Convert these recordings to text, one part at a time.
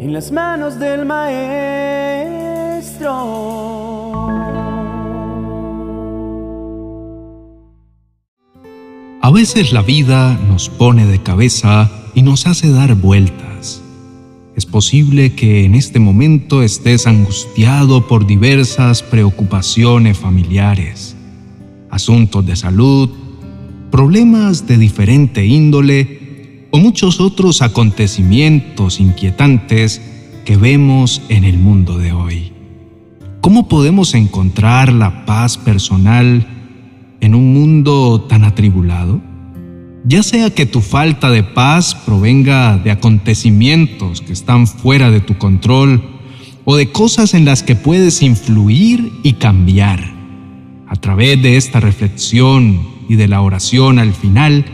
en las manos del Maestro. A veces la vida nos pone de cabeza y nos hace dar vueltas. Es posible que en este momento estés angustiado por diversas preocupaciones familiares, asuntos de salud, problemas de diferente índole o muchos otros acontecimientos inquietantes que vemos en el mundo de hoy. ¿Cómo podemos encontrar la paz personal en un mundo tan atribulado? Ya sea que tu falta de paz provenga de acontecimientos que están fuera de tu control o de cosas en las que puedes influir y cambiar. A través de esta reflexión y de la oración al final,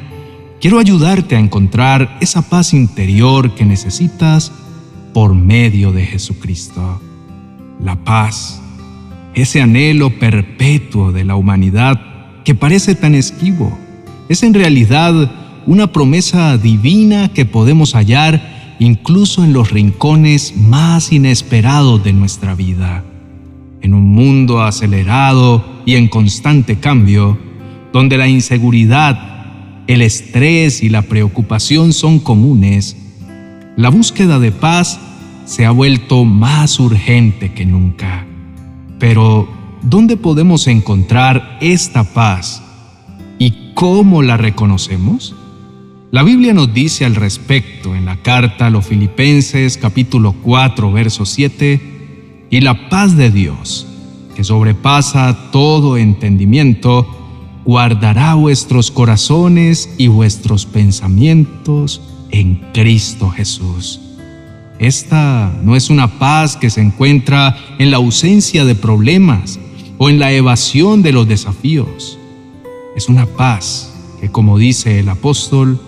quiero ayudarte a encontrar esa paz interior que necesitas por medio de Jesucristo. La paz, ese anhelo perpetuo de la humanidad que parece tan esquivo es en realidad una promesa divina que podemos hallar incluso en los rincones más inesperados de nuestra vida. En un mundo acelerado y en constante cambio, donde la inseguridad, el estrés y la preocupación son comunes, la búsqueda de paz se ha vuelto más urgente que nunca. Pero, ¿dónde podemos encontrar esta paz ¿Cómo la reconocemos? La Biblia nos dice al respecto en la carta a los Filipenses capítulo 4 verso 7, y la paz de Dios, que sobrepasa todo entendimiento, guardará vuestros corazones y vuestros pensamientos en Cristo Jesús. Esta no es una paz que se encuentra en la ausencia de problemas o en la evasión de los desafíos es una paz que, como dice el apóstol,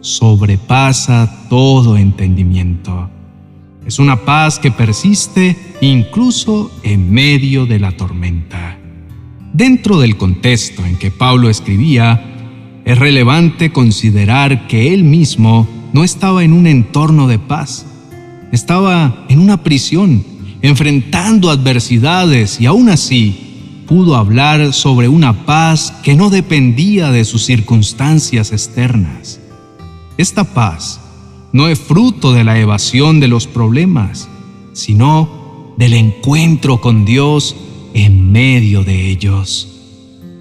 sobrepasa todo entendimiento. Es una paz que persiste incluso en medio de la tormenta. Dentro del contexto en que Pablo escribía, es relevante considerar que él mismo no estaba en un entorno de paz. Estaba en una prisión, enfrentando adversidades y aún así pudo hablar sobre una paz que no dependía de sus circunstancias externas. Esta paz no es fruto de la evasión de los problemas, sino del encuentro con Dios en medio de ellos.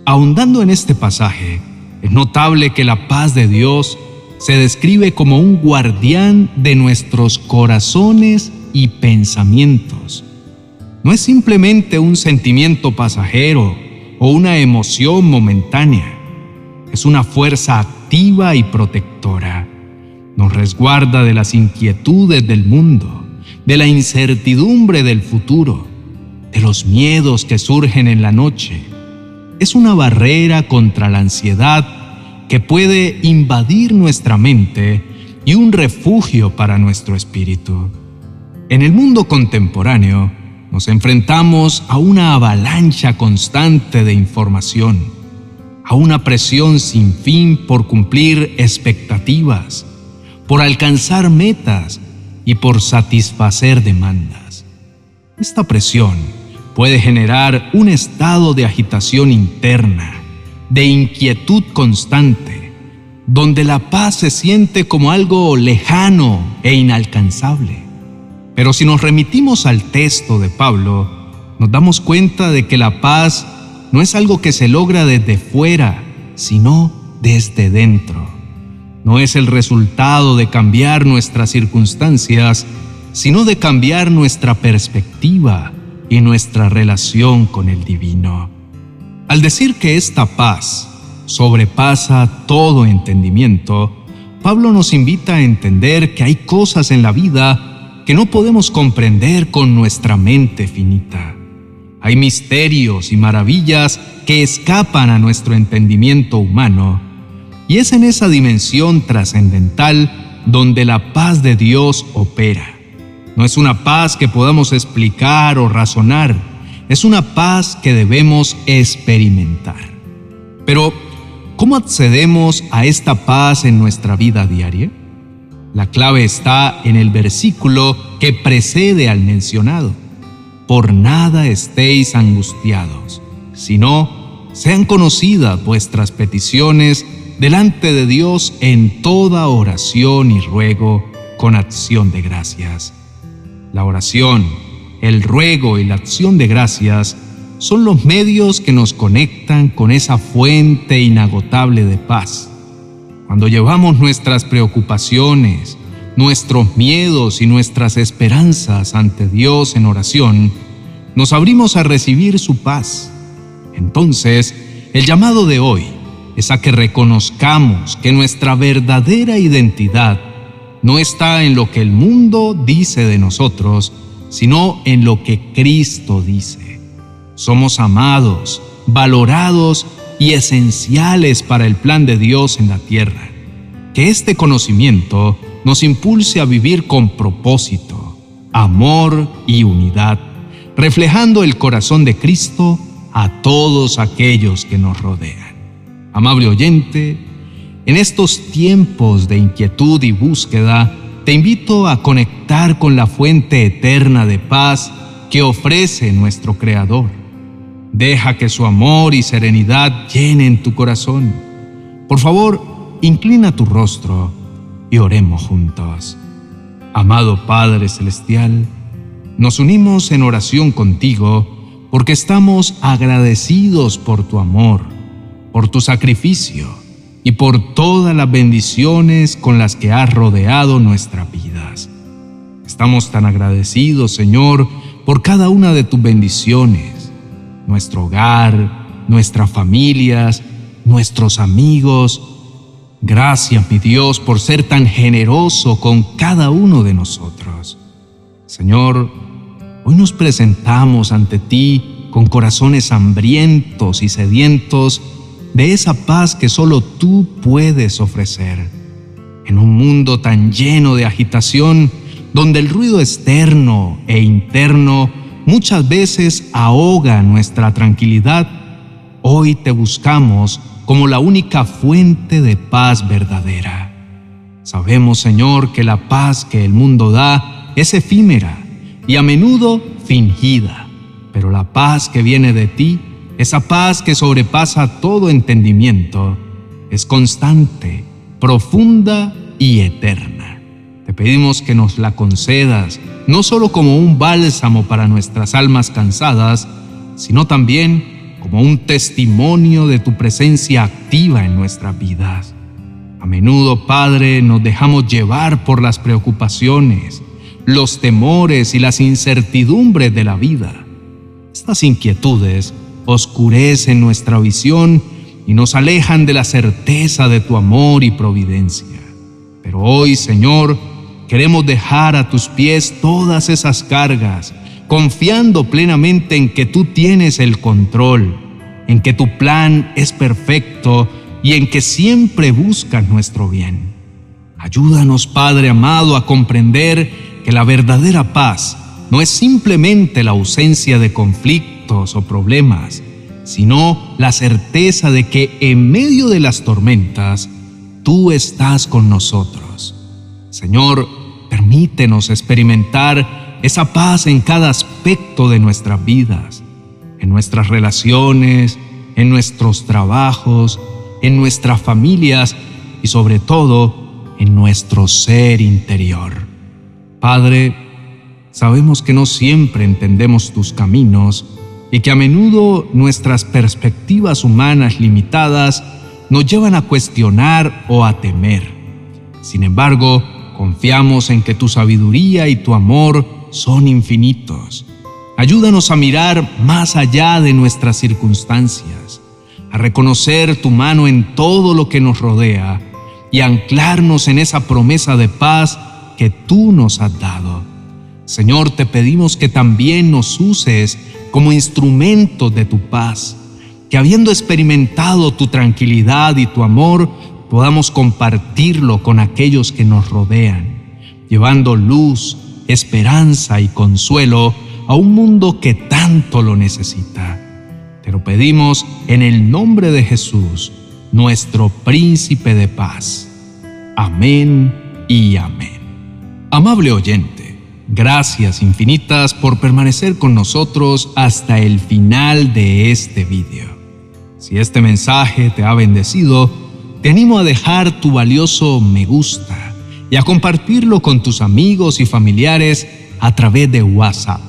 Ahondando en este pasaje, es notable que la paz de Dios se describe como un guardián de nuestros corazones y pensamientos no es simplemente un sentimiento pasajero o una emoción momentánea. Es una fuerza activa y protectora. Nos resguarda de las inquietudes del mundo, de la incertidumbre del futuro, de los miedos que surgen en la noche. Es una barrera contra la ansiedad que puede invadir nuestra mente y un refugio para nuestro espíritu. En el mundo contemporáneo, nos enfrentamos a una avalancha constante de información, a una presión sin fin por cumplir expectativas, por alcanzar metas y por satisfacer demandas. Esta presión puede generar un estado de agitación interna, de inquietud constante, donde la paz se siente como algo lejano e inalcanzable. Pero si nos remitimos al texto de Pablo, nos damos cuenta de que la paz no es algo que se logra desde fuera, sino desde dentro. No es el resultado de cambiar nuestras circunstancias, sino de cambiar nuestra perspectiva y nuestra relación con el divino. Al decir que esta paz sobrepasa todo entendimiento, Pablo nos invita a entender que hay cosas en la vida que no podemos comprender con nuestra mente finita. Hay misterios y maravillas que escapan a nuestro entendimiento humano, y es en esa dimensión trascendental donde la paz de Dios opera. No es una paz que podamos explicar o razonar, es una paz que debemos experimentar. Pero, ¿cómo accedemos a esta paz en nuestra vida diaria? La clave está en el versículo que precede al mencionado. Por nada estéis angustiados, sino sean conocidas vuestras peticiones delante de Dios en toda oración y ruego con acción de gracias. La oración, el ruego y la acción de gracias son los medios que nos conectan con esa fuente inagotable de paz cuando llevamos nuestras preocupaciones, nuestros miedos y nuestras esperanzas ante Dios en oración, nos abrimos a recibir su paz. Entonces, el llamado de hoy es a que reconozcamos que nuestra verdadera identidad no está en lo que el mundo dice de nosotros, sino en lo que Cristo dice. Somos amados, valorados y esenciales para el plan de Dios en la tierra. Que este conocimiento nos impulse a vivir con propósito, amor y unidad, reflejando el corazón de Cristo a todos aquellos que nos rodean. Amable oyente, en estos tiempos de inquietud y búsqueda, te invito a conectar con la fuente eterna de paz que ofrece nuestro Creador Deja que su amor y serenidad llenen tu corazón. Por favor, inclina tu rostro y oremos juntos. Amado Padre Celestial, nos unimos en oración contigo porque estamos agradecidos por tu amor, por tu sacrificio y por todas las bendiciones con las que has rodeado nuestras vidas. Estamos tan agradecidos, Señor, por cada una de tus bendiciones nuestro hogar, nuestras familias, nuestros amigos. Gracias, mi Dios, por ser tan generoso con cada uno de nosotros. Señor, hoy nos presentamos ante ti con corazones hambrientos y sedientos de esa paz que solo tú puedes ofrecer. En un mundo tan lleno de agitación, donde el ruido externo e interno muchas veces ahoga nuestra tranquilidad, hoy te buscamos como la única fuente de paz verdadera. Sabemos, Señor, que la paz que el mundo da es efímera y a menudo fingida, pero la paz que viene de ti, esa paz que sobrepasa todo entendimiento, es constante, profunda y eterna. Te pedimos que nos la concedas no solo como un bálsamo para nuestras almas cansadas, sino también como un testimonio de tu presencia activa en nuestras vidas. A menudo, Padre, nos dejamos llevar por las preocupaciones, los temores y las incertidumbres de la vida. Estas inquietudes oscurecen nuestra visión y nos alejan de la certeza de tu amor y providencia. Pero hoy, Señor, Queremos dejar a tus pies todas esas cargas, confiando plenamente en que tú tienes el control, en que tu plan es perfecto y en que siempre buscas nuestro bien. Ayúdanos, Padre amado, a comprender que la verdadera paz no es simplemente la ausencia de o problemas, sino la certeza de que en medio de las tormentas tú estás con nosotros. Señor, permítenos experimentar esa paz en cada aspecto de nuestras vidas, en nuestras relaciones, en nuestros trabajos, en nuestras familias y sobre todo en nuestro ser interior. Padre, sabemos que no siempre entendemos tus caminos y que a menudo nuestras perspectivas humanas limitadas nos llevan a cuestionar o a temer. Sin embargo, Confiamos en que tu sabiduría y tu amor son infinitos. Ayúdanos a mirar más allá de nuestras circunstancias, a reconocer tu mano en todo lo que nos rodea y anclarnos en esa promesa de paz que tú nos has dado. Señor, te pedimos que también nos uses como instrumentos de tu paz, que habiendo experimentado tu tranquilidad y tu amor, podamos compartirlo con aquellos que nos rodean, llevando luz, esperanza y consuelo a un mundo que tanto lo necesita. Te lo pedimos en el nombre de Jesús, nuestro príncipe de paz. Amén y amén. Amable oyente, gracias infinitas por permanecer con nosotros hasta el final de este video. Si este mensaje te ha bendecido, te animo a dejar tu valioso me gusta y a compartirlo con tus amigos y familiares a través de WhatsApp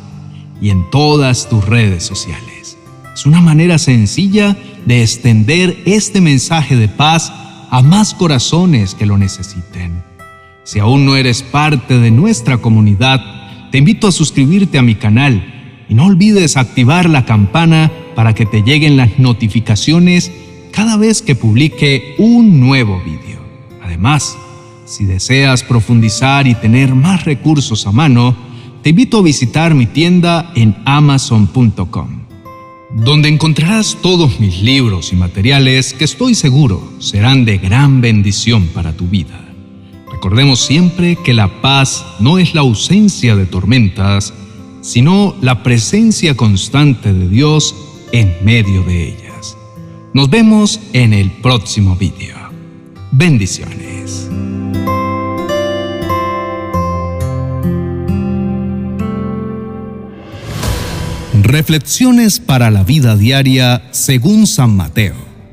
y en todas tus redes sociales. Es una manera sencilla de extender este mensaje de paz a más corazones que lo necesiten. Si aún no eres parte de nuestra comunidad, te invito a suscribirte a mi canal y no olvides activar la campana para que te lleguen las notificaciones cada vez que publique un nuevo vídeo. Además, si deseas profundizar y tener más recursos a mano, te invito a visitar mi tienda en amazon.com, donde encontrarás todos mis libros y materiales que estoy seguro serán de gran bendición para tu vida. Recordemos siempre que la paz no es la ausencia de tormentas, sino la presencia constante de Dios en medio de ellas. Nos vemos en el próximo video. Bendiciones. Reflexiones para la vida diaria según San Mateo.